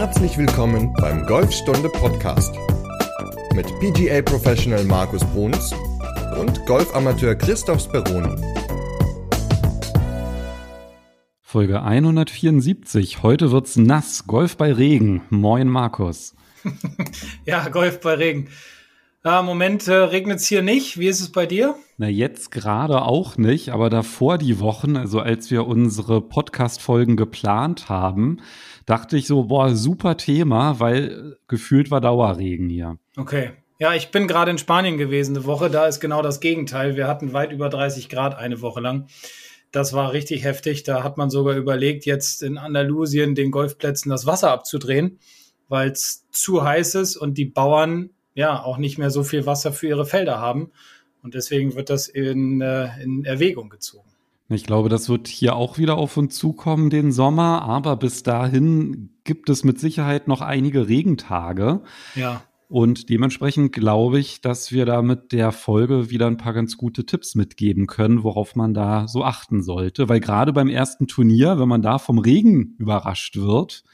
Herzlich willkommen beim Golfstunde Podcast mit PGA Professional Markus Bruns und Golfamateur Christoph Speroni. Folge 174. Heute wird's nass. Golf bei Regen. Moin, Markus. ja, Golf bei Regen. Ja, Im Moment äh, regnet es hier nicht. Wie ist es bei dir? Na, jetzt gerade auch nicht, aber davor die Wochen, also als wir unsere Podcast-Folgen geplant haben, dachte ich so, boah, super Thema, weil gefühlt war Dauerregen hier. Okay. Ja, ich bin gerade in Spanien gewesen eine Woche. Da ist genau das Gegenteil. Wir hatten weit über 30 Grad eine Woche lang. Das war richtig heftig. Da hat man sogar überlegt, jetzt in Andalusien den Golfplätzen das Wasser abzudrehen, weil es zu heiß ist und die Bauern ja auch nicht mehr so viel Wasser für ihre Felder haben. Und deswegen wird das in, äh, in Erwägung gezogen. Ich glaube, das wird hier auch wieder auf uns zukommen den Sommer, aber bis dahin gibt es mit Sicherheit noch einige Regentage. Ja. Und dementsprechend glaube ich, dass wir da mit der Folge wieder ein paar ganz gute Tipps mitgeben können, worauf man da so achten sollte. Weil gerade beim ersten Turnier, wenn man da vom Regen überrascht wird,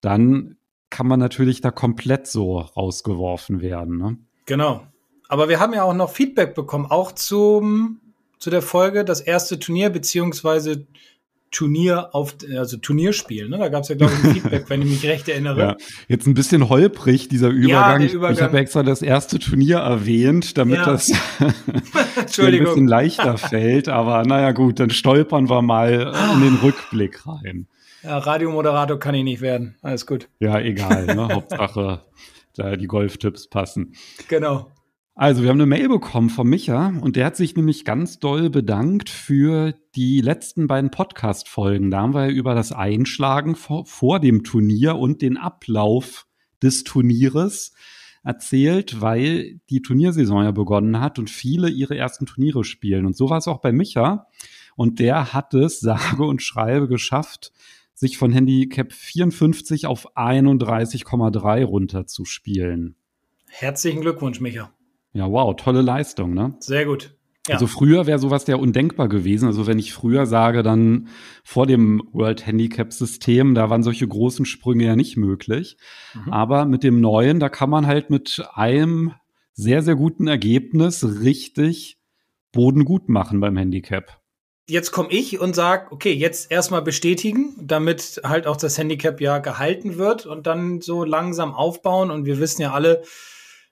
dann kann man natürlich da komplett so rausgeworfen werden. Ne? Genau. Aber wir haben ja auch noch Feedback bekommen, auch zum, zu der Folge, das erste Turnier, beziehungsweise Turnier auf, also Turnierspiel. Ne? Da gab es ja, glaube ich, ein Feedback, wenn ich mich recht erinnere. Ja, jetzt ein bisschen holprig, dieser Übergang. Ja, Übergang. Ich habe extra das erste Turnier erwähnt, damit ja. das ein bisschen leichter fällt. Aber naja, gut, dann stolpern wir mal in den Rückblick rein. Ja, Radiomoderator kann ich nicht werden. Alles gut. Ja, egal. Ne? Hauptsache, da die Golftipps passen. Genau. Also, wir haben eine Mail bekommen von Micha und der hat sich nämlich ganz doll bedankt für die letzten beiden Podcast-Folgen. Da haben wir über das Einschlagen vor, vor, dem Turnier und den Ablauf des Turnieres erzählt, weil die Turniersaison ja begonnen hat und viele ihre ersten Turniere spielen. Und so war es auch bei Micha. Und der hat es, sage und schreibe, geschafft, sich von Handicap 54 auf 31,3 runterzuspielen. Herzlichen Glückwunsch, Micha. Ja, wow, tolle Leistung, ne? Sehr gut. Ja. Also früher wäre sowas ja undenkbar gewesen. Also wenn ich früher sage, dann vor dem World Handicap System, da waren solche großen Sprünge ja nicht möglich. Mhm. Aber mit dem neuen, da kann man halt mit einem sehr, sehr guten Ergebnis richtig Boden gut machen beim Handicap. Jetzt komme ich und sage, okay, jetzt erstmal bestätigen, damit halt auch das Handicap ja gehalten wird und dann so langsam aufbauen. Und wir wissen ja alle,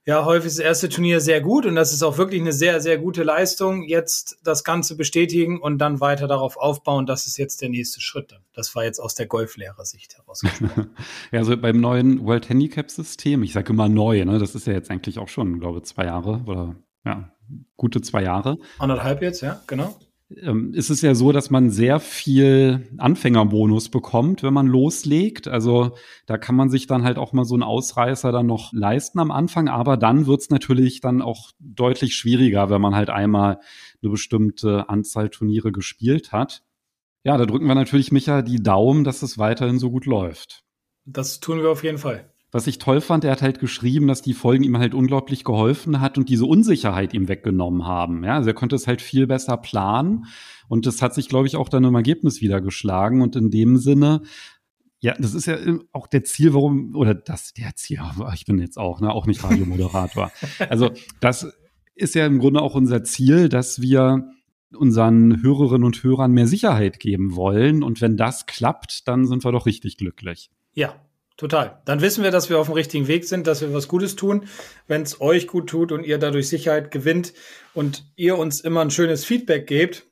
ja, häufig ist das erste Turnier sehr gut und das ist auch wirklich eine sehr, sehr gute Leistung. Jetzt das Ganze bestätigen und dann weiter darauf aufbauen, das ist jetzt der nächste Schritt. Das war jetzt aus der Golflehrersicht herausgesprochen. ja, also beim neuen World Handicap System, ich sage immer neu, ne, das ist ja jetzt eigentlich auch schon, glaube ich, zwei Jahre oder ja, gute zwei Jahre. Anderthalb jetzt, ja, genau ähm, ist es ja so, dass man sehr viel Anfängerbonus bekommt, wenn man loslegt. Also da kann man sich dann halt auch mal so einen Ausreißer dann noch leisten am Anfang, aber dann wird's natürlich dann auch deutlich schwieriger, wenn man halt einmal eine bestimmte Anzahl Turniere gespielt hat. Ja, da drücken wir natürlich Micha die Daumen, dass es weiterhin so gut läuft. Das tun wir auf jeden Fall was ich toll fand, er hat halt geschrieben, dass die Folgen ihm halt unglaublich geholfen hat und diese Unsicherheit ihm weggenommen haben. Ja, also er konnte es halt viel besser planen und das hat sich, glaube ich, auch dann im Ergebnis wieder geschlagen und in dem Sinne ja, das ist ja auch der Ziel, warum, oder das, der Ziel, ich bin jetzt auch, ne, auch nicht Radiomoderator. also, das ist ja im Grunde auch unser Ziel, dass wir unseren Hörerinnen und Hörern mehr Sicherheit geben wollen. Und wenn das klappt, dann sind wir doch richtig glücklich. Ja, Total. Dann wissen wir, dass wir auf dem richtigen Weg sind, dass wir was Gutes tun. Wenn es euch gut tut und ihr dadurch Sicherheit gewinnt und ihr uns immer ein schönes Feedback gebt,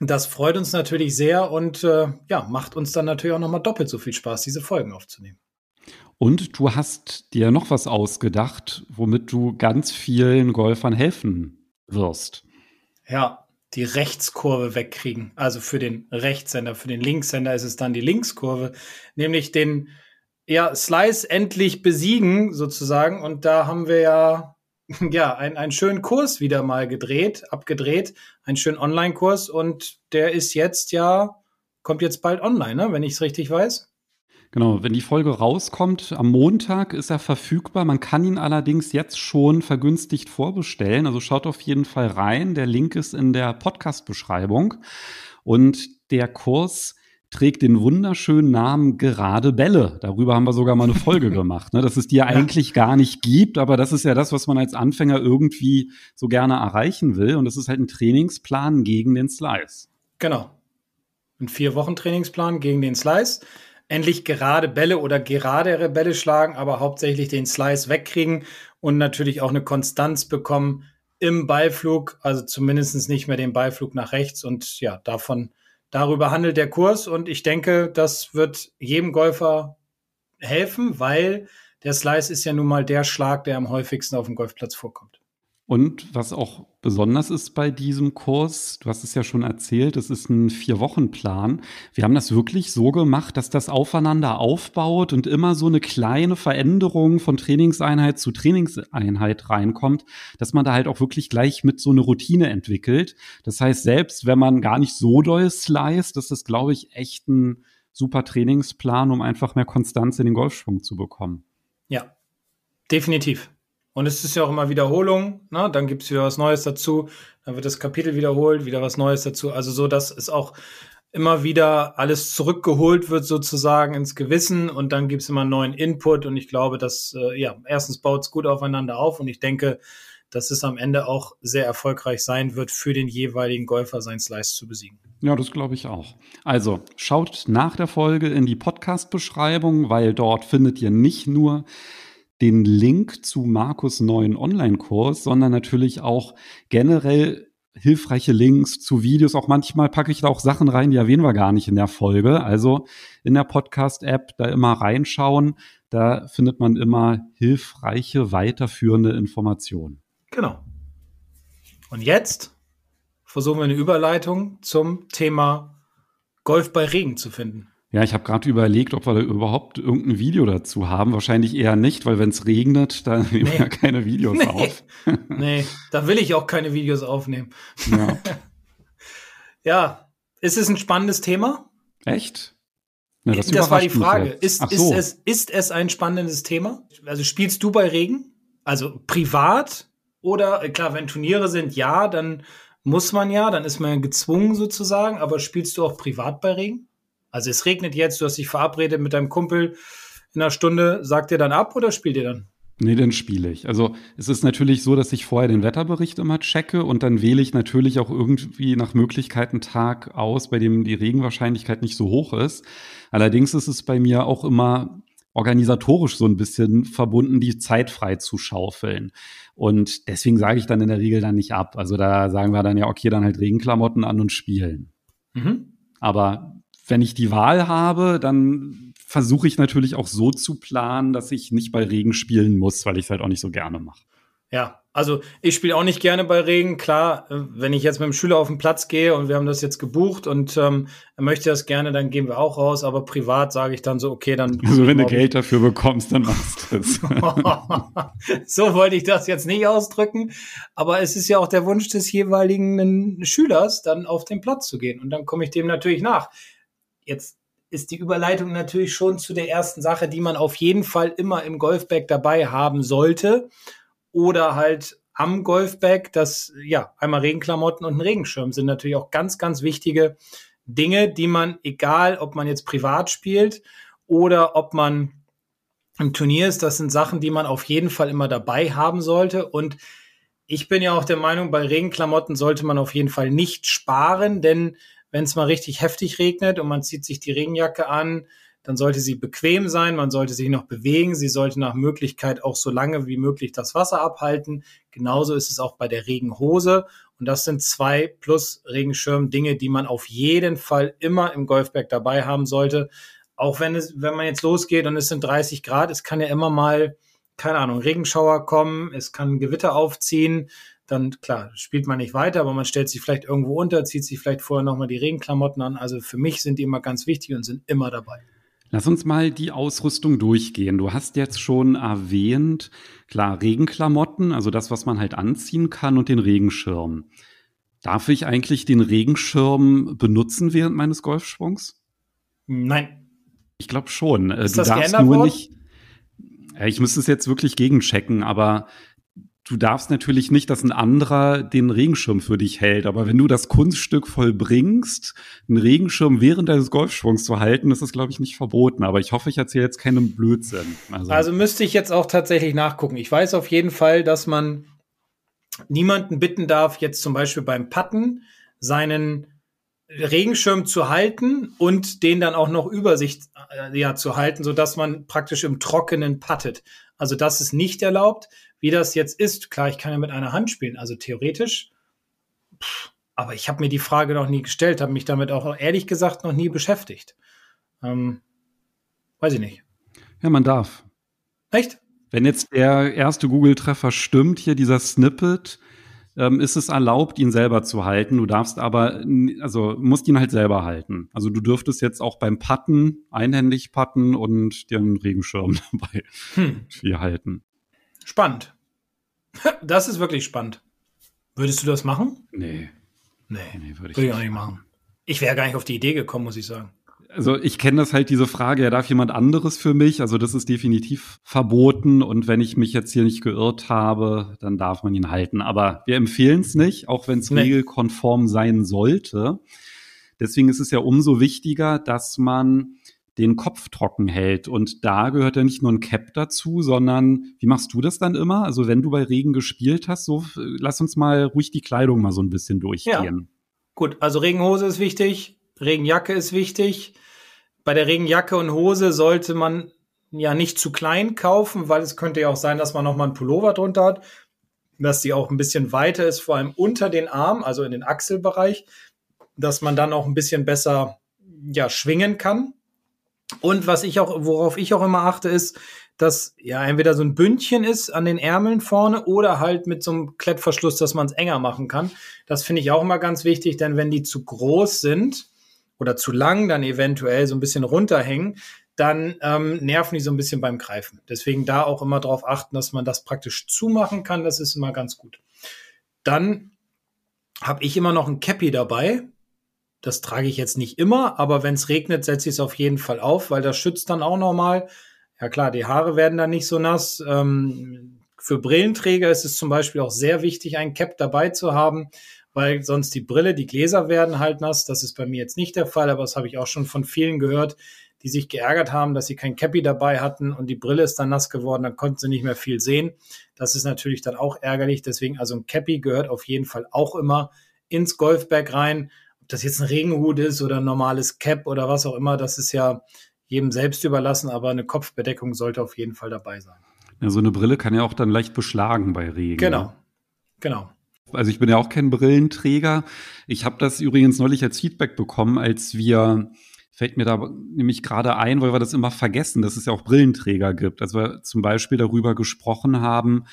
das freut uns natürlich sehr und äh, ja, macht uns dann natürlich auch nochmal doppelt so viel Spaß, diese Folgen aufzunehmen. Und du hast dir noch was ausgedacht, womit du ganz vielen Golfern helfen wirst. Ja, die Rechtskurve wegkriegen. Also für den Rechtshänder, für den Linkshänder ist es dann die Linkskurve, nämlich den ja, Slice endlich besiegen, sozusagen. Und da haben wir ja, ja, ein, einen schönen Kurs wieder mal gedreht, abgedreht, einen schönen Online-Kurs. Und der ist jetzt ja, kommt jetzt bald online, ne? wenn ich es richtig weiß. Genau, wenn die Folge rauskommt, am Montag ist er verfügbar. Man kann ihn allerdings jetzt schon vergünstigt vorbestellen. Also schaut auf jeden Fall rein. Der Link ist in der Podcast-Beschreibung. Und der Kurs trägt den wunderschönen Namen Gerade Bälle. Darüber haben wir sogar mal eine Folge gemacht, ne? dass es die ja eigentlich gar nicht gibt, aber das ist ja das, was man als Anfänger irgendwie so gerne erreichen will. Und das ist halt ein Trainingsplan gegen den Slice. Genau. Ein vier Wochen Trainingsplan gegen den Slice. Endlich gerade Bälle oder geradere Bälle schlagen, aber hauptsächlich den Slice wegkriegen und natürlich auch eine Konstanz bekommen im Ballflug, also zumindest nicht mehr den Ballflug nach rechts und ja, davon Darüber handelt der Kurs und ich denke, das wird jedem Golfer helfen, weil der Slice ist ja nun mal der Schlag, der am häufigsten auf dem Golfplatz vorkommt. Und was auch besonders ist bei diesem Kurs, du hast es ja schon erzählt, es ist ein Vier-Wochen-Plan. Wir haben das wirklich so gemacht, dass das aufeinander aufbaut und immer so eine kleine Veränderung von Trainingseinheit zu Trainingseinheit reinkommt, dass man da halt auch wirklich gleich mit so eine Routine entwickelt. Das heißt, selbst wenn man gar nicht so doll sliced, das ist, glaube ich, echt ein super Trainingsplan, um einfach mehr Konstanz in den Golfschwung zu bekommen. Ja, definitiv. Und es ist ja auch immer Wiederholung, ne? dann gibt es wieder was Neues dazu, dann wird das Kapitel wiederholt, wieder was Neues dazu. Also so, dass es auch immer wieder alles zurückgeholt wird sozusagen ins Gewissen und dann gibt es immer einen neuen Input und ich glaube, dass, äh, ja, erstens baut es gut aufeinander auf und ich denke, dass es am Ende auch sehr erfolgreich sein wird, für den jeweiligen Golfer sein Slice zu besiegen. Ja, das glaube ich auch. Also schaut nach der Folge in die Podcast-Beschreibung, weil dort findet ihr nicht nur den Link zu Markus neuen Online-Kurs, sondern natürlich auch generell hilfreiche Links zu Videos. Auch manchmal packe ich da auch Sachen rein, die erwähnen wir gar nicht in der Folge. Also in der Podcast-App da immer reinschauen. Da findet man immer hilfreiche, weiterführende Informationen. Genau. Und jetzt versuchen wir eine Überleitung zum Thema Golf bei Regen zu finden. Ja, ich habe gerade überlegt, ob wir da überhaupt irgendein Video dazu haben. Wahrscheinlich eher nicht, weil wenn es regnet, dann nehmen wir ja keine Videos nee. auf. nee, da will ich auch keine Videos aufnehmen. Ja. ja, ist es ein spannendes Thema? Echt? Na, das, das war die Frage. Ist, so. ist, es, ist es ein spannendes Thema? Also spielst du bei Regen? Also privat? Oder klar, wenn Turniere sind, ja, dann muss man ja, dann ist man gezwungen sozusagen. Aber spielst du auch privat bei Regen? Also es regnet jetzt, du hast dich verabredet mit deinem Kumpel in einer Stunde, sagt ihr dann ab oder spielt ihr dann? Nee, dann spiele ich. Also es ist natürlich so, dass ich vorher den Wetterbericht immer checke und dann wähle ich natürlich auch irgendwie nach Möglichkeit einen Tag aus, bei dem die Regenwahrscheinlichkeit nicht so hoch ist. Allerdings ist es bei mir auch immer organisatorisch so ein bisschen verbunden, die Zeit frei zu schaufeln. Und deswegen sage ich dann in der Regel dann nicht ab. Also da sagen wir dann ja, okay, dann halt Regenklamotten an und spielen. Mhm. Aber wenn ich die Wahl habe, dann versuche ich natürlich auch so zu planen, dass ich nicht bei Regen spielen muss, weil ich es halt auch nicht so gerne mache. Ja, also ich spiele auch nicht gerne bei Regen. Klar, äh, wenn ich jetzt mit dem Schüler auf den Platz gehe und wir haben das jetzt gebucht und ähm, er möchte das gerne, dann gehen wir auch raus. Aber privat sage ich dann so, okay, dann. Also wenn du Geld dafür bekommst, dann machst du es. so wollte ich das jetzt nicht ausdrücken. Aber es ist ja auch der Wunsch des jeweiligen Schülers, dann auf den Platz zu gehen. Und dann komme ich dem natürlich nach. Jetzt ist die Überleitung natürlich schon zu der ersten Sache, die man auf jeden Fall immer im Golfbag dabei haben sollte. Oder halt am Golfbag, das, ja, einmal Regenklamotten und ein Regenschirm sind natürlich auch ganz, ganz wichtige Dinge, die man, egal ob man jetzt privat spielt oder ob man im Turnier ist, das sind Sachen, die man auf jeden Fall immer dabei haben sollte. Und ich bin ja auch der Meinung, bei Regenklamotten sollte man auf jeden Fall nicht sparen, denn wenn es mal richtig heftig regnet und man zieht sich die Regenjacke an, dann sollte sie bequem sein, man sollte sich noch bewegen, sie sollte nach Möglichkeit auch so lange wie möglich das Wasser abhalten. Genauso ist es auch bei der Regenhose. Und das sind zwei plus Regenschirm Dinge, die man auf jeden Fall immer im Golfberg dabei haben sollte. Auch wenn es, wenn man jetzt losgeht und es sind 30 Grad, es kann ja immer mal, keine Ahnung, Regenschauer kommen, es kann Gewitter aufziehen dann klar, spielt man nicht weiter, aber man stellt sich vielleicht irgendwo unter, zieht sich vielleicht vorher nochmal die Regenklamotten an. Also für mich sind die immer ganz wichtig und sind immer dabei. Lass uns mal die Ausrüstung durchgehen. Du hast jetzt schon erwähnt, klar, Regenklamotten, also das, was man halt anziehen kann und den Regenschirm. Darf ich eigentlich den Regenschirm benutzen während meines Golfschwungs? Nein. Ich glaube schon. Ist du das darfst nur worden? nicht. Ich müsste es jetzt wirklich gegenchecken, aber du darfst natürlich nicht, dass ein anderer den Regenschirm für dich hält. Aber wenn du das Kunststück vollbringst, einen Regenschirm während deines Golfschwungs zu halten, ist das, glaube ich, nicht verboten. Aber ich hoffe, ich erzähle jetzt keinen Blödsinn. Also, also müsste ich jetzt auch tatsächlich nachgucken. Ich weiß auf jeden Fall, dass man niemanden bitten darf, jetzt zum Beispiel beim Patten seinen Regenschirm zu halten und den dann auch noch über sich äh, ja, zu halten, so dass man praktisch im Trockenen pattet. Also das ist nicht erlaubt. Wie das jetzt ist, klar, ich kann ja mit einer Hand spielen, also theoretisch. Pff, aber ich habe mir die Frage noch nie gestellt, habe mich damit auch ehrlich gesagt noch nie beschäftigt. Ähm, weiß ich nicht. Ja, man darf. Echt? Wenn jetzt der erste Google-Treffer stimmt, hier dieser Snippet, ähm, ist es erlaubt, ihn selber zu halten. Du darfst aber, also musst ihn halt selber halten. Also du dürftest jetzt auch beim Patten einhändig patten und dir einen Regenschirm dabei hm. halten. Spannend. Das ist wirklich spannend. Würdest du das machen? Nee. Nee, nee würde ich, würd ich auch nicht machen. Ich wäre gar nicht auf die Idee gekommen, muss ich sagen also ich kenne das halt diese Frage, ja, darf jemand anderes für mich? Also das ist definitiv verboten und wenn ich mich jetzt hier nicht geirrt habe, dann darf man ihn halten. Aber wir empfehlen es nicht, auch wenn es nee. regelkonform sein sollte. Deswegen ist es ja umso wichtiger, dass man den Kopf trocken hält. Und da gehört ja nicht nur ein Cap dazu, sondern wie machst du das dann immer? Also wenn du bei Regen gespielt hast, so lass uns mal ruhig die Kleidung mal so ein bisschen durchgehen. Ja. Gut, also Regenhose ist wichtig, Regenjacke ist wichtig. Bei der Regenjacke und Hose sollte man ja nicht zu klein kaufen, weil es könnte ja auch sein, dass man noch mal einen Pullover drunter hat, dass die auch ein bisschen weiter ist, vor allem unter den Arm, also in den Achselbereich, dass man dann auch ein bisschen besser ja schwingen kann. Und was ich auch, worauf ich auch immer achte, ist, dass ja entweder so ein Bündchen ist an den Ärmeln vorne oder halt mit so einem Klettverschluss, dass man es enger machen kann. Das finde ich auch immer ganz wichtig, denn wenn die zu groß sind, oder zu lang dann eventuell so ein bisschen runterhängen, dann ähm, nerven die so ein bisschen beim Greifen. Deswegen da auch immer darauf achten, dass man das praktisch zumachen kann. Das ist immer ganz gut. Dann habe ich immer noch ein Cappy dabei. Das trage ich jetzt nicht immer, aber wenn es regnet, setze ich es auf jeden Fall auf, weil das schützt dann auch nochmal. Ja klar, die Haare werden dann nicht so nass. Ähm, für Brillenträger ist es zum Beispiel auch sehr wichtig, ein Cap dabei zu haben, weil sonst die Brille, die Gläser werden halt nass. Das ist bei mir jetzt nicht der Fall, aber das habe ich auch schon von vielen gehört, die sich geärgert haben, dass sie kein Cappy dabei hatten und die Brille ist dann nass geworden, dann konnten sie nicht mehr viel sehen. Das ist natürlich dann auch ärgerlich. Deswegen, also ein Cappy gehört auf jeden Fall auch immer ins Golfbag rein. Das jetzt ein Regenhut ist oder ein normales Cap oder was auch immer, das ist ja jedem selbst überlassen, aber eine Kopfbedeckung sollte auf jeden Fall dabei sein. Ja, so eine Brille kann ja auch dann leicht beschlagen bei Regen. Genau, genau. Also ich bin ja auch kein Brillenträger. Ich habe das übrigens neulich als Feedback bekommen, als wir, fällt mir da nämlich gerade ein, weil wir das immer vergessen, dass es ja auch Brillenträger gibt. Als wir zum Beispiel darüber gesprochen haben,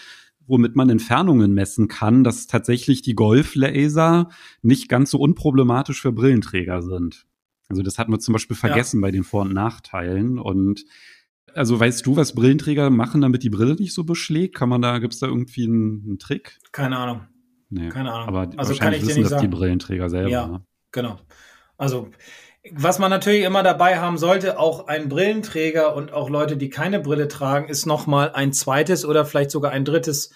womit man Entfernungen messen kann, dass tatsächlich die Golflaser nicht ganz so unproblematisch für Brillenträger sind. Also das hatten wir zum Beispiel vergessen ja. bei den Vor- und Nachteilen. Und also weißt du, was Brillenträger machen, damit die Brille nicht so beschlägt? Kann man da, gibt es da irgendwie einen, einen Trick? Keine Ahnung. Nee. Keine Ahnung. Aber also kann ich wissen das sagen. die Brillenträger selber. Ja, ne? genau. Also was man natürlich immer dabei haben sollte, auch ein Brillenträger und auch Leute, die keine Brille tragen, ist nochmal ein zweites oder vielleicht sogar ein drittes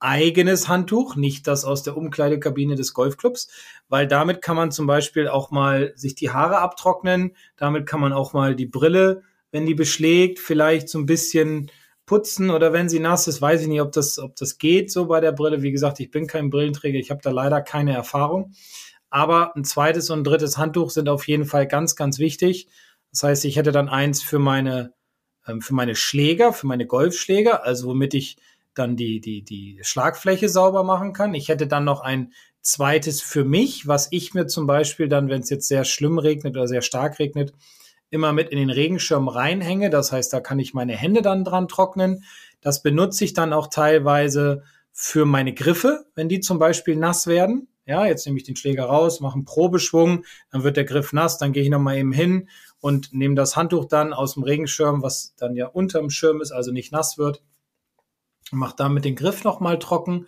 eigenes Handtuch, nicht das aus der Umkleidekabine des Golfclubs, weil damit kann man zum Beispiel auch mal sich die Haare abtrocknen, damit kann man auch mal die Brille, wenn die beschlägt, vielleicht so ein bisschen putzen oder wenn sie nass ist, weiß ich nicht, ob das, ob das geht so bei der Brille. Wie gesagt, ich bin kein Brillenträger, ich habe da leider keine Erfahrung. Aber ein zweites und ein drittes Handtuch sind auf jeden Fall ganz, ganz wichtig. Das heißt, ich hätte dann eins für meine, ähm, für meine Schläger, für meine Golfschläger, also womit ich dann die, die, die Schlagfläche sauber machen kann. Ich hätte dann noch ein zweites für mich, was ich mir zum Beispiel dann, wenn es jetzt sehr schlimm regnet oder sehr stark regnet, immer mit in den Regenschirm reinhänge. Das heißt, da kann ich meine Hände dann dran trocknen. Das benutze ich dann auch teilweise für meine Griffe, wenn die zum Beispiel nass werden. Ja, jetzt nehme ich den Schläger raus, mache einen Probeschwung, dann wird der Griff nass, dann gehe ich nochmal eben hin und nehme das Handtuch dann aus dem Regenschirm, was dann ja unterm Schirm ist, also nicht nass wird, mache damit den Griff nochmal trocken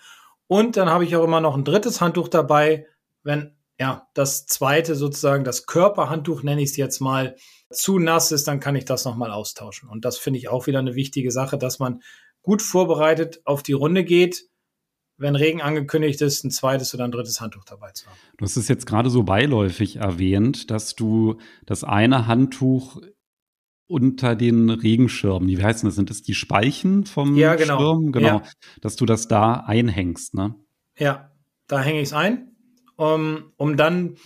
und dann habe ich auch immer noch ein drittes Handtuch dabei, wenn ja das zweite sozusagen das Körperhandtuch nenne ich es jetzt mal zu nass ist, dann kann ich das nochmal austauschen. Und das finde ich auch wieder eine wichtige Sache, dass man gut vorbereitet auf die Runde geht. Wenn Regen angekündigt ist, ein zweites oder ein drittes Handtuch dabei zu haben. Du hast es jetzt gerade so beiläufig erwähnt, dass du das eine Handtuch unter den Regenschirmen, wie heißen das? Sind das die Speichen vom ja, genau. Schirm? Genau. Ja. Dass du das da einhängst, ne? Ja, da hänge ich es ein, um, um dann,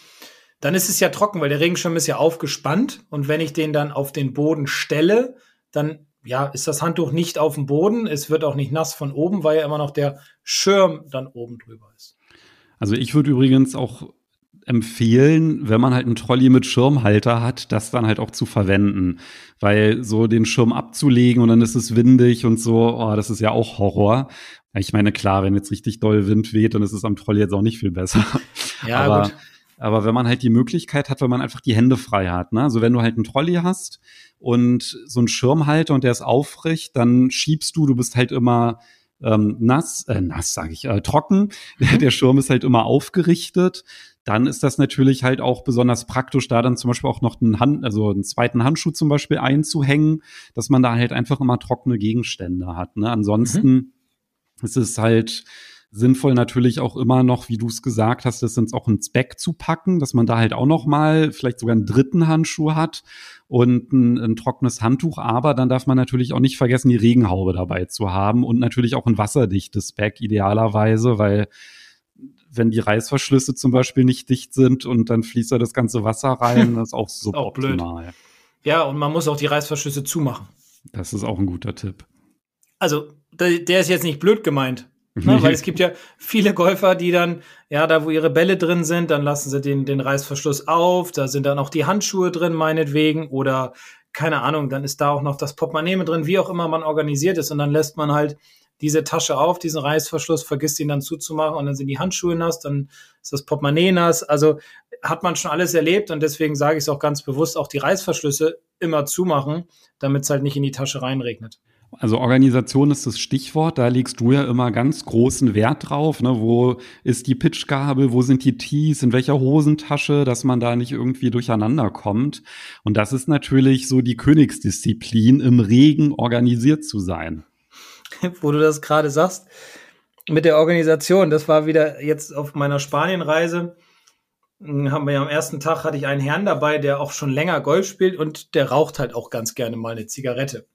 dann ist es ja trocken, weil der Regenschirm ist ja aufgespannt und wenn ich den dann auf den Boden stelle, dann ja, ist das Handtuch nicht auf dem Boden, es wird auch nicht nass von oben, weil ja immer noch der Schirm dann oben drüber ist. Also ich würde übrigens auch empfehlen, wenn man halt einen Trolley mit Schirmhalter hat, das dann halt auch zu verwenden. Weil so den Schirm abzulegen und dann ist es windig und so, oh, das ist ja auch Horror. Ich meine, klar, wenn jetzt richtig doll Wind weht, dann ist es am Trolley jetzt auch nicht viel besser. Ja, aber, gut. Aber wenn man halt die Möglichkeit hat, wenn man einfach die Hände frei hat, ne? Also wenn du halt einen Trolley hast und so einen Schirmhalter und der ist aufrecht, dann schiebst du, du bist halt immer ähm, nass, äh, nass sage ich, äh, trocken. Mhm. Der Schirm ist halt immer aufgerichtet. Dann ist das natürlich halt auch besonders praktisch, da dann zum Beispiel auch noch einen Hand, also einen zweiten Handschuh zum Beispiel einzuhängen, dass man da halt einfach immer trockene Gegenstände hat. Ne? Ansonsten mhm. ist es halt sinnvoll natürlich auch immer noch, wie du es gesagt hast, das ins auch ins Back zu packen, dass man da halt auch noch mal vielleicht sogar einen dritten Handschuh hat und ein, ein trockenes Handtuch. Aber dann darf man natürlich auch nicht vergessen, die Regenhaube dabei zu haben und natürlich auch ein wasserdichtes Back idealerweise, weil wenn die Reißverschlüsse zum Beispiel nicht dicht sind und dann fließt da das ganze Wasser rein, das ist auch suboptimal. Ja, und man muss auch die Reißverschlüsse zumachen. Das ist auch ein guter Tipp. Also, der ist jetzt nicht blöd gemeint. Ne? Weil es gibt ja viele Golfer, die dann, ja, da wo ihre Bälle drin sind, dann lassen sie den, den Reißverschluss auf, da sind dann auch die Handschuhe drin, meinetwegen, oder keine Ahnung, dann ist da auch noch das Portemonnaie mit drin, wie auch immer man organisiert ist, und dann lässt man halt diese Tasche auf, diesen Reißverschluss, vergisst ihn dann zuzumachen und dann sind die Handschuhe nass, dann ist das Portemonnaie nass. Also hat man schon alles erlebt und deswegen sage ich es auch ganz bewusst, auch die Reißverschlüsse immer zumachen, damit es halt nicht in die Tasche reinregnet. Also Organisation ist das Stichwort, da legst du ja immer ganz großen Wert drauf. Ne? Wo ist die Pitchgabel, wo sind die Tees, in welcher Hosentasche, dass man da nicht irgendwie durcheinander kommt. Und das ist natürlich so die Königsdisziplin, im Regen organisiert zu sein. wo du das gerade sagst, mit der Organisation, das war wieder jetzt auf meiner Spanienreise hm, haben wir ja am ersten Tag hatte ich einen Herrn dabei, der auch schon länger Golf spielt und der raucht halt auch ganz gerne mal eine Zigarette.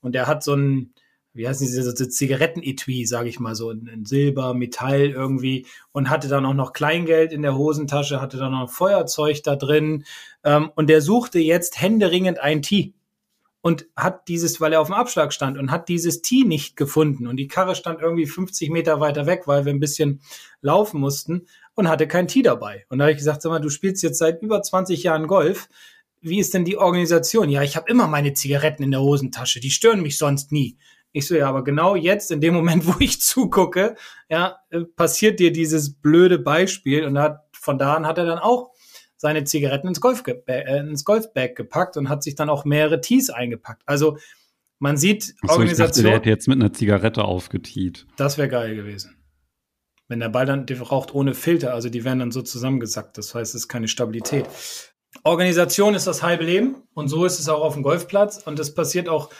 Und der hat so ein, wie heißen diese so Zigarettenetui, sage ich mal so, in, Silber, Metall irgendwie und hatte dann auch noch Kleingeld in der Hosentasche, hatte dann noch ein Feuerzeug da drin ähm, und der suchte jetzt händeringend ein Tee und hat dieses, weil er auf dem Abschlag stand und hat dieses Tee nicht gefunden und die Karre stand irgendwie 50 Meter weiter weg, weil wir ein bisschen laufen mussten und hatte kein Tee dabei. Und da habe ich gesagt, sag mal, du spielst jetzt seit über 20 Jahren Golf wie ist denn die Organisation? Ja, ich habe immer meine Zigaretten in der Hosentasche, die stören mich sonst nie. Ich so, ja, aber genau jetzt, in dem Moment, wo ich zugucke, ja, äh, passiert dir dieses blöde Beispiel und hat, von da an hat er dann auch seine Zigaretten ins, Golf äh, ins Golfbag gepackt und hat sich dann auch mehrere Tees eingepackt. Also man sieht Achso, Organisation. Ich dachte, der hätte jetzt mit einer Zigarette aufgetiet. Das wäre geil gewesen. Wenn der Ball dann, der raucht ohne Filter, also die werden dann so zusammengesackt. Das heißt, es ist keine Stabilität. Organisation ist das halbe Leben und so ist es auch auf dem Golfplatz und das passiert auch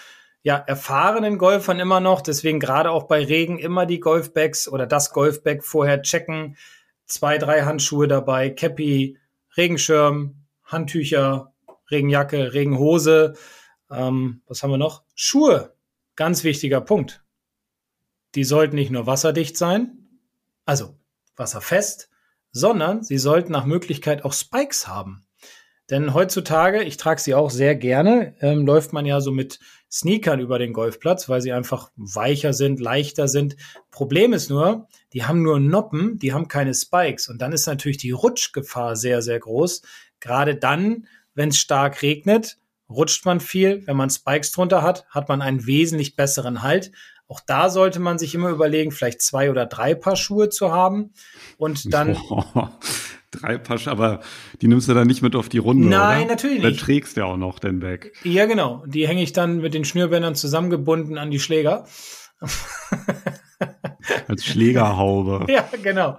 ja erfahrenen Golfern immer noch. Deswegen gerade auch bei Regen immer die Golfbags oder das Golfbag vorher checken. Zwei, drei Handschuhe dabei, Cappy, Regenschirm, Handtücher, Regenjacke, Regenhose. Ähm, was haben wir noch? Schuhe. Ganz wichtiger Punkt. Die sollten nicht nur wasserdicht sein, also wasserfest, sondern sie sollten nach Möglichkeit auch Spikes haben. Denn heutzutage, ich trage sie auch sehr gerne, ähm, läuft man ja so mit Sneakern über den Golfplatz, weil sie einfach weicher sind, leichter sind. Problem ist nur, die haben nur Noppen, die haben keine Spikes. Und dann ist natürlich die Rutschgefahr sehr, sehr groß. Gerade dann, wenn es stark regnet, rutscht man viel. Wenn man Spikes drunter hat, hat man einen wesentlich besseren Halt. Auch da sollte man sich immer überlegen, vielleicht zwei oder drei Paar Schuhe zu haben und dann. Drei Paar, aber die nimmst du dann nicht mit auf die Runde, Nein, oder? natürlich nicht. Dann trägst du ja auch noch den Bag. Ja, genau. Die hänge ich dann mit den Schnürbändern zusammengebunden an die Schläger. Als Schlägerhaube. ja, genau.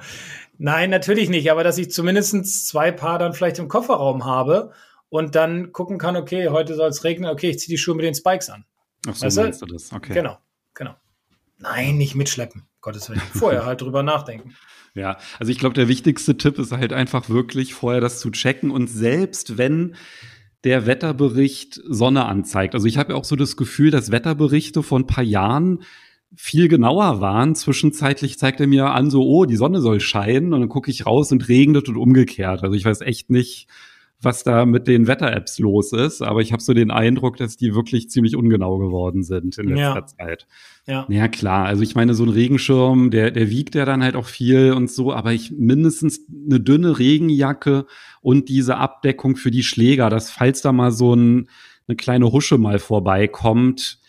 Nein, natürlich nicht, aber dass ich zumindest zwei Paar dann vielleicht im Kofferraum habe und dann gucken kann, okay, heute soll es regnen, okay, ich ziehe die Schuhe mit den Spikes an. Ach so, weißt meinst du das? Okay. Genau. Nein, nicht mitschleppen. Gottes Willen. Vorher halt drüber nachdenken. Ja, also ich glaube, der wichtigste Tipp ist halt einfach wirklich vorher das zu checken und selbst wenn der Wetterbericht Sonne anzeigt. Also ich habe ja auch so das Gefühl, dass Wetterberichte von ein paar Jahren viel genauer waren. Zwischenzeitlich zeigt er mir an, so, oh, die Sonne soll scheinen und dann gucke ich raus und regnet und umgekehrt. Also ich weiß echt nicht, was da mit den Wetter-Apps los ist, aber ich habe so den Eindruck, dass die wirklich ziemlich ungenau geworden sind in letzter ja. Zeit. Ja. ja, klar. Also ich meine, so ein Regenschirm, der, der wiegt ja dann halt auch viel und so, aber ich mindestens eine dünne Regenjacke und diese Abdeckung für die Schläger, dass falls da mal so ein, eine kleine Husche mal vorbeikommt,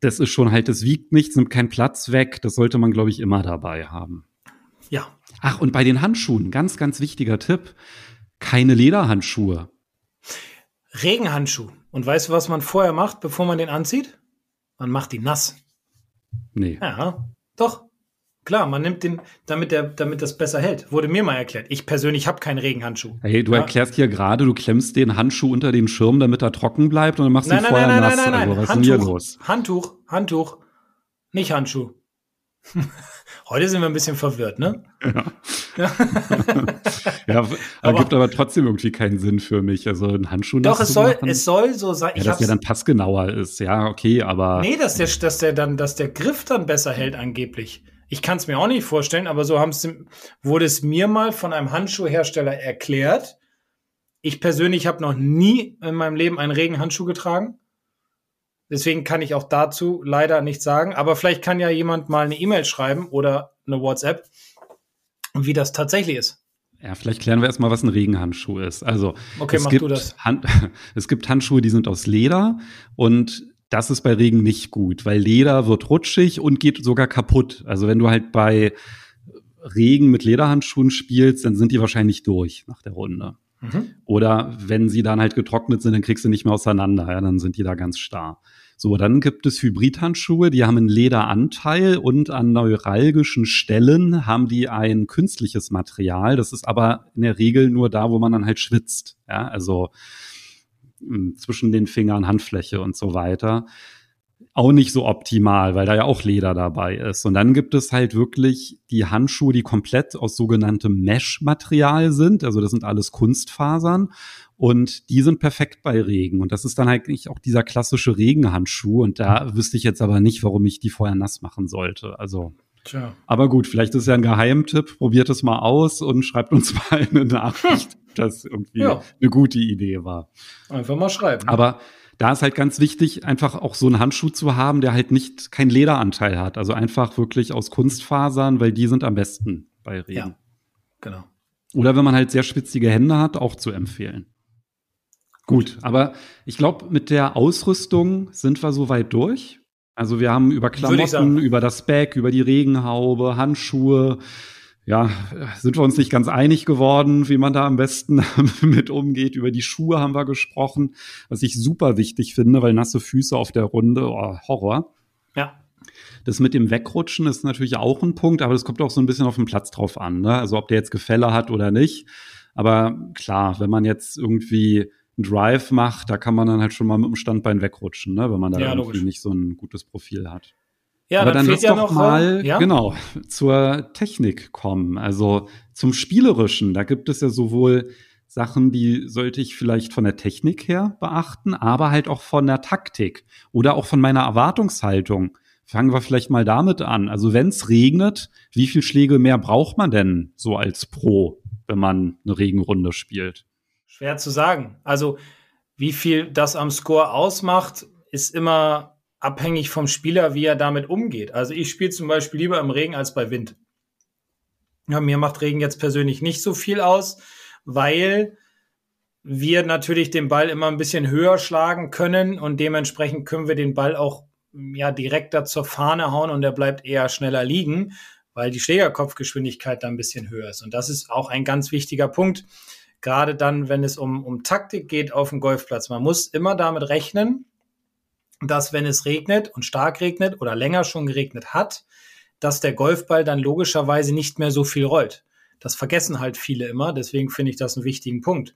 das ist schon halt, das wiegt nichts, nimmt keinen Platz weg. Das sollte man, glaube ich, immer dabei haben. Ja. Ach, und bei den Handschuhen, ganz, ganz wichtiger Tipp keine Lederhandschuhe. Regenhandschuh. Und weißt du, was man vorher macht, bevor man den anzieht? Man macht die nass. Nee. Ja, doch. Klar, man nimmt den, damit, der, damit das besser hält. Wurde mir mal erklärt. Ich persönlich habe keinen Regenhandschuh. Hey, du ja. erklärst hier gerade, du klemmst den Handschuh unter den Schirm, damit er trocken bleibt und dann machst du ihn vorher nein, nass. Nein, nein, nein, also, was Handtuch, ist denn hier los? Handtuch, Handtuch, nicht Handschuh. Heute sind wir ein bisschen verwirrt, ne? Ja. Ja, aber, gibt aber trotzdem irgendwie keinen Sinn für mich. Also ein Handschuh Doch, es soll, es soll so sein. Ja, dass der dann passgenauer ist. Ja, okay, aber. Nee, dass der, dass der dann, dass der Griff dann besser hält angeblich. Ich kann es mir auch nicht vorstellen, aber so haben's, wurde es mir mal von einem Handschuhhersteller erklärt. Ich persönlich habe noch nie in meinem Leben einen Regenhandschuh getragen. Deswegen kann ich auch dazu leider nichts sagen. Aber vielleicht kann ja jemand mal eine E-Mail schreiben oder eine WhatsApp, wie das tatsächlich ist. Ja, vielleicht klären wir erstmal, was ein Regenhandschuh ist. Also, okay, es, gibt Hand, es gibt Handschuhe, die sind aus Leder und das ist bei Regen nicht gut, weil Leder wird rutschig und geht sogar kaputt. Also, wenn du halt bei Regen mit Lederhandschuhen spielst, dann sind die wahrscheinlich durch nach der Runde. Mhm. Oder wenn sie dann halt getrocknet sind, dann kriegst du nicht mehr auseinander, ja, dann sind die da ganz starr. So, dann gibt es Hybridhandschuhe, die haben einen Lederanteil und an neuralgischen Stellen haben die ein künstliches Material. Das ist aber in der Regel nur da, wo man dann halt schwitzt. Ja, also hm, zwischen den Fingern, Handfläche und so weiter auch nicht so optimal, weil da ja auch Leder dabei ist. Und dann gibt es halt wirklich die Handschuhe, die komplett aus sogenanntem Mesh-Material sind. Also das sind alles Kunstfasern und die sind perfekt bei Regen. Und das ist dann eigentlich auch dieser klassische Regenhandschuh. Und da wüsste ich jetzt aber nicht, warum ich die vorher nass machen sollte. Also. Tja. Aber gut, vielleicht ist ja ein Geheimtipp. Probiert es mal aus und schreibt uns mal eine Nachricht, dass irgendwie ja. eine gute Idee war. Einfach mal schreiben. Aber da ist halt ganz wichtig, einfach auch so einen Handschuh zu haben, der halt nicht keinen Lederanteil hat. Also einfach wirklich aus Kunstfasern, weil die sind am besten bei Regen. Ja, genau. Oder wenn man halt sehr spitzige Hände hat, auch zu empfehlen. Gut, aber ich glaube, mit der Ausrüstung sind wir soweit durch. Also wir haben über Klamotten, über das Bag, über die Regenhaube, Handschuhe, ja, sind wir uns nicht ganz einig geworden, wie man da am besten mit umgeht. Über die Schuhe haben wir gesprochen, was ich super wichtig finde, weil nasse Füße auf der Runde, oh, Horror. Ja. Das mit dem Wegrutschen ist natürlich auch ein Punkt, aber das kommt auch so ein bisschen auf den Platz drauf an. Ne? Also ob der jetzt Gefälle hat oder nicht. Aber klar, wenn man jetzt irgendwie einen Drive macht, da kann man dann halt schon mal mit dem Standbein wegrutschen, ne? wenn man da ja, irgendwie logisch. nicht so ein gutes Profil hat. Ja, Aber dann, dann lass ja doch mal ja? genau zur Technik kommen. Also zum spielerischen. Da gibt es ja sowohl Sachen, die sollte ich vielleicht von der Technik her beachten, aber halt auch von der Taktik oder auch von meiner Erwartungshaltung. Fangen wir vielleicht mal damit an. Also wenn es regnet, wie viel Schläge mehr braucht man denn so als Pro, wenn man eine Regenrunde spielt? Schwer zu sagen. Also wie viel das am Score ausmacht, ist immer abhängig vom Spieler, wie er damit umgeht. Also ich spiele zum Beispiel lieber im Regen als bei Wind. Ja, mir macht Regen jetzt persönlich nicht so viel aus, weil wir natürlich den Ball immer ein bisschen höher schlagen können und dementsprechend können wir den Ball auch ja direkter zur Fahne hauen und er bleibt eher schneller liegen, weil die Schlägerkopfgeschwindigkeit da ein bisschen höher ist. Und das ist auch ein ganz wichtiger Punkt, gerade dann, wenn es um, um Taktik geht auf dem Golfplatz. Man muss immer damit rechnen, dass wenn es regnet und stark regnet oder länger schon geregnet hat, dass der Golfball dann logischerweise nicht mehr so viel rollt. Das vergessen halt viele immer, deswegen finde ich das einen wichtigen Punkt.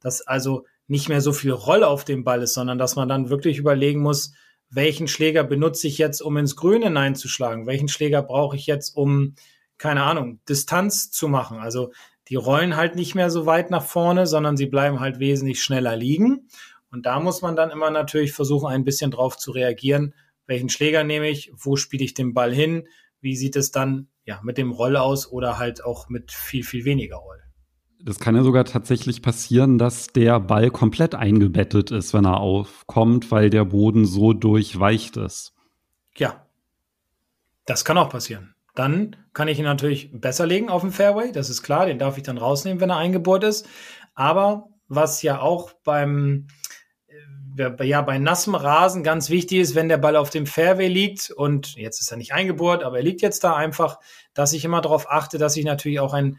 Dass also nicht mehr so viel Roll auf dem Ball ist, sondern dass man dann wirklich überlegen muss, welchen Schläger benutze ich jetzt, um ins Grüne hineinzuschlagen? Welchen Schläger brauche ich jetzt, um, keine Ahnung, Distanz zu machen? Also die rollen halt nicht mehr so weit nach vorne, sondern sie bleiben halt wesentlich schneller liegen. Und da muss man dann immer natürlich versuchen, ein bisschen drauf zu reagieren. Welchen Schläger nehme ich? Wo spiele ich den Ball hin? Wie sieht es dann ja mit dem Roll aus oder halt auch mit viel, viel weniger Roll? Das kann ja sogar tatsächlich passieren, dass der Ball komplett eingebettet ist, wenn er aufkommt, weil der Boden so durchweicht ist. Ja, das kann auch passieren. Dann kann ich ihn natürlich besser legen auf dem Fairway, das ist klar, den darf ich dann rausnehmen, wenn er eingebohrt ist. Aber was ja auch beim ja, bei nassem Rasen ganz wichtig ist, wenn der Ball auf dem Fairway liegt und jetzt ist er nicht eingebohrt, aber er liegt jetzt da einfach, dass ich immer darauf achte, dass ich natürlich auch ein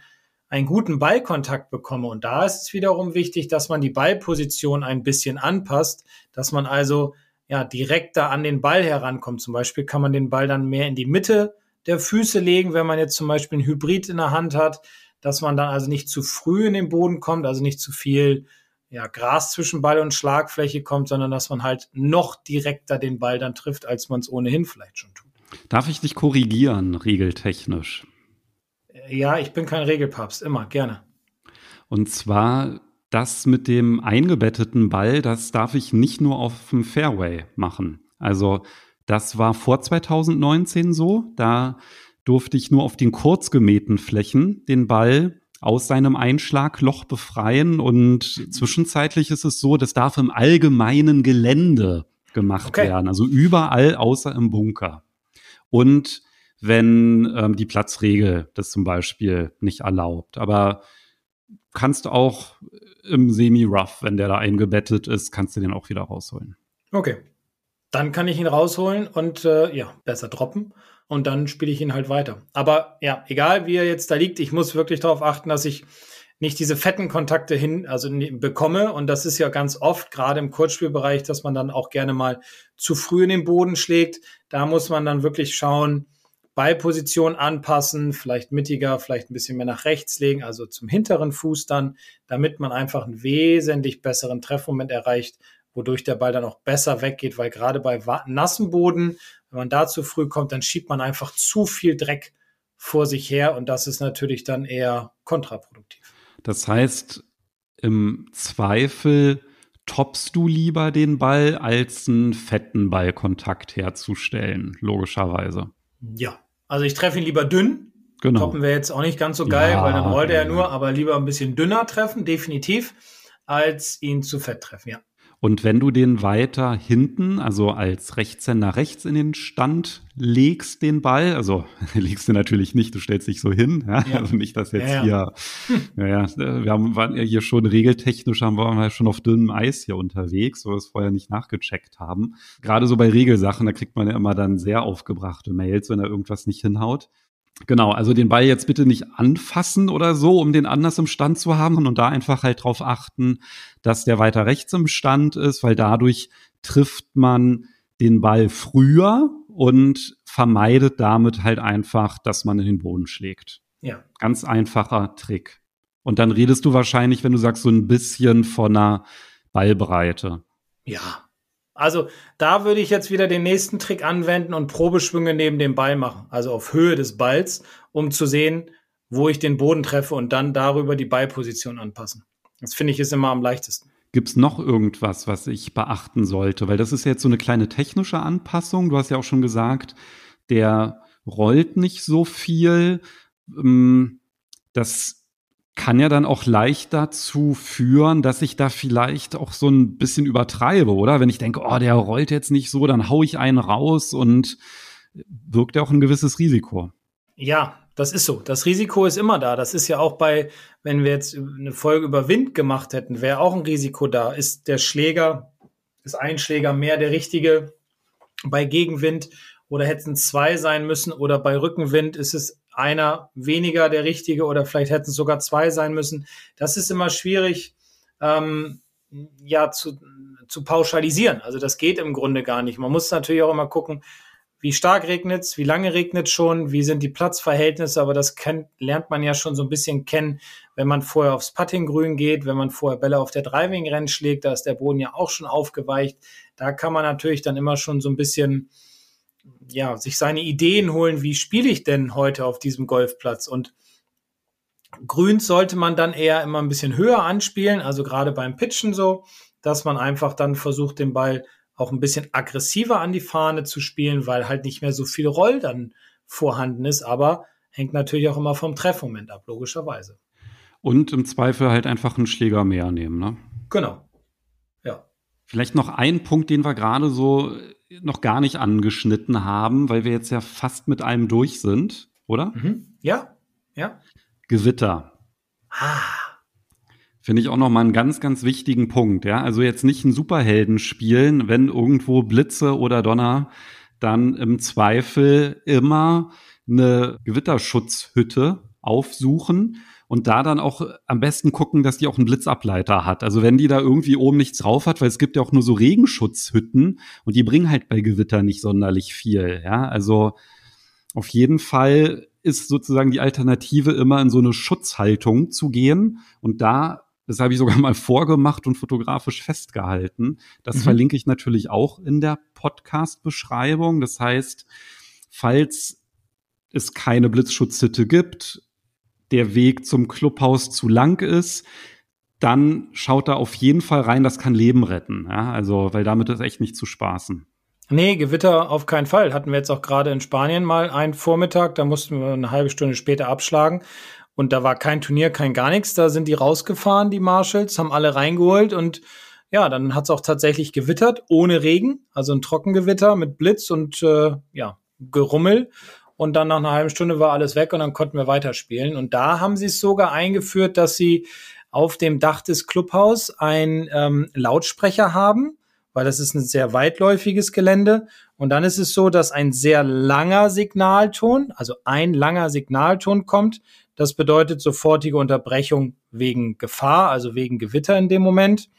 einen guten Ballkontakt bekomme. Und da ist es wiederum wichtig, dass man die Ballposition ein bisschen anpasst, dass man also ja direkter an den Ball herankommt. Zum Beispiel kann man den Ball dann mehr in die Mitte der Füße legen, wenn man jetzt zum Beispiel ein Hybrid in der Hand hat, dass man dann also nicht zu früh in den Boden kommt, also nicht zu viel ja, Gras zwischen Ball und Schlagfläche kommt, sondern dass man halt noch direkter den Ball dann trifft, als man es ohnehin vielleicht schon tut. Darf ich dich korrigieren, regeltechnisch? Ja, ich bin kein Regelpapst, immer, gerne. Und zwar das mit dem eingebetteten Ball, das darf ich nicht nur auf dem Fairway machen. Also das war vor 2019 so. Da durfte ich nur auf den kurz gemähten Flächen den Ball aus seinem Einschlagloch befreien. Und zwischenzeitlich ist es so, das darf im allgemeinen Gelände gemacht okay. werden. Also überall außer im Bunker. Und wenn ähm, die Platzregel das zum Beispiel nicht erlaubt. Aber kannst auch im Semi-Rough, wenn der da eingebettet ist, kannst du den auch wieder rausholen. Okay. Dann kann ich ihn rausholen und äh, ja, besser droppen und dann spiele ich ihn halt weiter. Aber ja, egal wie er jetzt da liegt, ich muss wirklich darauf achten, dass ich nicht diese fetten Kontakte hin, also bekomme. Und das ist ja ganz oft, gerade im Kurzspielbereich, dass man dann auch gerne mal zu früh in den Boden schlägt. Da muss man dann wirklich schauen, Ballposition anpassen, vielleicht mittiger, vielleicht ein bisschen mehr nach rechts legen, also zum hinteren Fuß dann, damit man einfach einen wesentlich besseren Treffmoment erreicht, wodurch der Ball dann auch besser weggeht, weil gerade bei nassem Boden, wenn man da zu früh kommt, dann schiebt man einfach zu viel Dreck vor sich her und das ist natürlich dann eher kontraproduktiv. Das heißt, im Zweifel toppst du lieber den Ball, als einen fetten Ballkontakt herzustellen, logischerweise. Ja, also ich treffe ihn lieber dünn. Genau. Toppen wäre jetzt auch nicht ganz so geil, ja, weil dann rollt er ja nur, aber lieber ein bisschen dünner treffen, definitiv, als ihn zu fett treffen, ja. Und wenn du den weiter hinten, also als Rechtshänder rechts in den Stand legst, den Ball, also legst du natürlich nicht, du stellst dich so hin, ja, ja. also nicht, dass jetzt ja, hier, naja, wir haben, waren ja hier schon regeltechnisch, haben wir ja schon auf dünnem Eis hier unterwegs, wo wir es vorher nicht nachgecheckt haben. Gerade so bei Regelsachen, da kriegt man ja immer dann sehr aufgebrachte Mails, wenn da irgendwas nicht hinhaut. Genau, also den Ball jetzt bitte nicht anfassen oder so, um den anders im Stand zu haben und da einfach halt drauf achten, dass der weiter rechts im Stand ist, weil dadurch trifft man den Ball früher und vermeidet damit halt einfach, dass man in den Boden schlägt. Ja. Ganz einfacher Trick. Und dann redest du wahrscheinlich, wenn du sagst, so ein bisschen von einer Ballbreite. Ja, also da würde ich jetzt wieder den nächsten Trick anwenden und Probeschwünge neben dem Ball machen, also auf Höhe des Balls, um zu sehen, wo ich den Boden treffe und dann darüber die Ballposition anpassen. Das finde ich ist immer am leichtesten. Gibt es noch irgendwas, was ich beachten sollte? Weil das ist jetzt so eine kleine technische Anpassung. Du hast ja auch schon gesagt, der rollt nicht so viel. Ähm, das kann ja dann auch leicht dazu führen, dass ich da vielleicht auch so ein bisschen übertreibe, oder? Wenn ich denke, oh, der rollt jetzt nicht so, dann hau ich einen raus und wirkt ja auch ein gewisses Risiko. Ja, das ist so. Das Risiko ist immer da. Das ist ja auch bei, wenn wir jetzt eine Folge über Wind gemacht hätten, wäre auch ein Risiko da. Ist der Schläger, ist ein Schläger mehr der richtige bei Gegenwind oder hätten es zwei sein müssen oder bei Rückenwind ist es einer weniger der richtige oder vielleicht hätten es sogar zwei sein müssen. Das ist immer schwierig, ähm, ja, zu, zu pauschalisieren. Also das geht im Grunde gar nicht. Man muss natürlich auch immer gucken, wie stark regnet es, wie lange regnet schon, wie sind die Platzverhältnisse, aber das kennt, lernt man ja schon so ein bisschen kennen, wenn man vorher aufs Puttinggrün geht, wenn man vorher Bälle auf der Driving Range schlägt, da ist der Boden ja auch schon aufgeweicht. da kann man natürlich dann immer schon so ein bisschen, ja, sich seine Ideen holen, wie spiele ich denn heute auf diesem Golfplatz und Grüns sollte man dann eher immer ein bisschen höher anspielen, also gerade beim Pitchen so, dass man einfach dann versucht, den Ball auch ein bisschen aggressiver an die Fahne zu spielen, weil halt nicht mehr so viel Roll dann vorhanden ist, aber hängt natürlich auch immer vom Treffmoment ab, logischerweise. Und im Zweifel halt einfach einen Schläger mehr nehmen, ne? Genau. Ja. Vielleicht noch ein Punkt, den wir gerade so noch gar nicht angeschnitten haben, weil wir jetzt ja fast mit einem durch sind, oder? Mhm. Ja, ja. Gewitter. Ah. Finde ich auch noch mal einen ganz, ganz wichtigen Punkt. Ja, also jetzt nicht einen Superhelden spielen, wenn irgendwo Blitze oder Donner, dann im Zweifel immer eine Gewitterschutzhütte aufsuchen und da dann auch am besten gucken, dass die auch einen Blitzableiter hat. Also wenn die da irgendwie oben nichts drauf hat, weil es gibt ja auch nur so Regenschutzhütten und die bringen halt bei Gewitter nicht sonderlich viel. Ja, also auf jeden Fall ist sozusagen die Alternative immer in so eine Schutzhaltung zu gehen und da das habe ich sogar mal vorgemacht und fotografisch festgehalten. Das mhm. verlinke ich natürlich auch in der Podcast-Beschreibung. Das heißt, falls es keine Blitzschutzhütte gibt, der Weg zum Clubhaus zu lang ist, dann schaut da auf jeden Fall rein, das kann Leben retten. Ja, also, weil damit ist echt nicht zu spaßen. Nee, Gewitter auf keinen Fall. Hatten wir jetzt auch gerade in Spanien mal einen Vormittag, da mussten wir eine halbe Stunde später abschlagen. Und da war kein Turnier, kein gar nichts. Da sind die rausgefahren, die Marshalls, haben alle reingeholt und ja, dann hat es auch tatsächlich gewittert, ohne Regen, also ein Trockengewitter mit Blitz und äh, ja, Gerummel. Und dann nach einer halben Stunde war alles weg und dann konnten wir weiterspielen. Und da haben sie es sogar eingeführt, dass sie auf dem Dach des Clubhaus ein ähm, Lautsprecher haben weil das ist ein sehr weitläufiges Gelände. Und dann ist es so, dass ein sehr langer Signalton, also ein langer Signalton kommt. Das bedeutet sofortige Unterbrechung wegen Gefahr, also wegen Gewitter in dem Moment.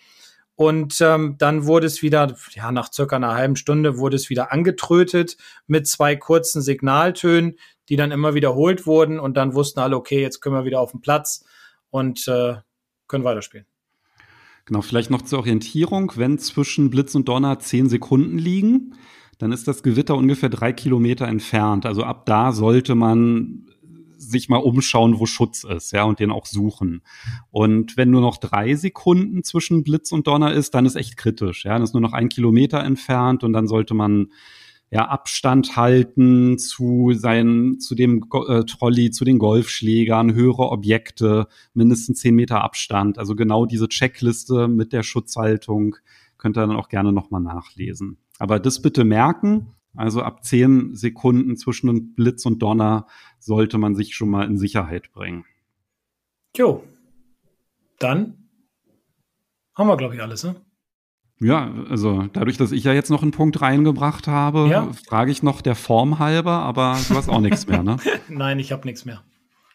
Und ähm, dann wurde es wieder, ja, nach circa einer halben Stunde wurde es wieder angetrötet mit zwei kurzen Signaltönen, die dann immer wiederholt wurden. Und dann wussten alle, okay, jetzt können wir wieder auf den Platz und äh, können weiterspielen. Genau, vielleicht noch zur Orientierung. Wenn zwischen Blitz und Donner zehn Sekunden liegen, dann ist das Gewitter ungefähr drei Kilometer entfernt. Also ab da sollte man sich mal umschauen, wo Schutz ist, ja, und den auch suchen. Und wenn nur noch drei Sekunden zwischen Blitz und Donner ist, dann ist echt kritisch, ja. Dann ist nur noch ein Kilometer entfernt und dann sollte man ja, Abstand halten zu seinen, zu dem äh, Trolley, zu den Golfschlägern, höhere Objekte, mindestens zehn Meter Abstand. Also genau diese Checkliste mit der Schutzhaltung könnt ihr dann auch gerne nochmal nachlesen. Aber das bitte merken. Also ab zehn Sekunden zwischen Blitz und Donner sollte man sich schon mal in Sicherheit bringen. Jo. Dann haben wir, glaube ich, alles, ne? Ja, also dadurch, dass ich ja jetzt noch einen Punkt reingebracht habe, ja. frage ich noch der Form halber, aber du hast auch nichts mehr, ne? Nein, ich habe nichts mehr.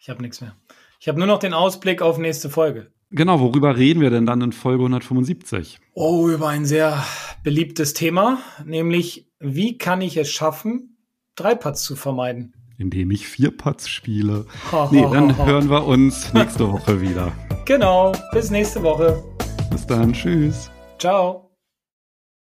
Ich habe nichts mehr. Ich habe nur noch den Ausblick auf nächste Folge. Genau, worüber reden wir denn dann in Folge 175? Oh, über ein sehr beliebtes Thema, nämlich wie kann ich es schaffen, drei Putts zu vermeiden? Indem ich vier Putts spiele. nee, dann hören wir uns nächste Woche wieder. Genau, bis nächste Woche. Bis dann, tschüss. Ciao.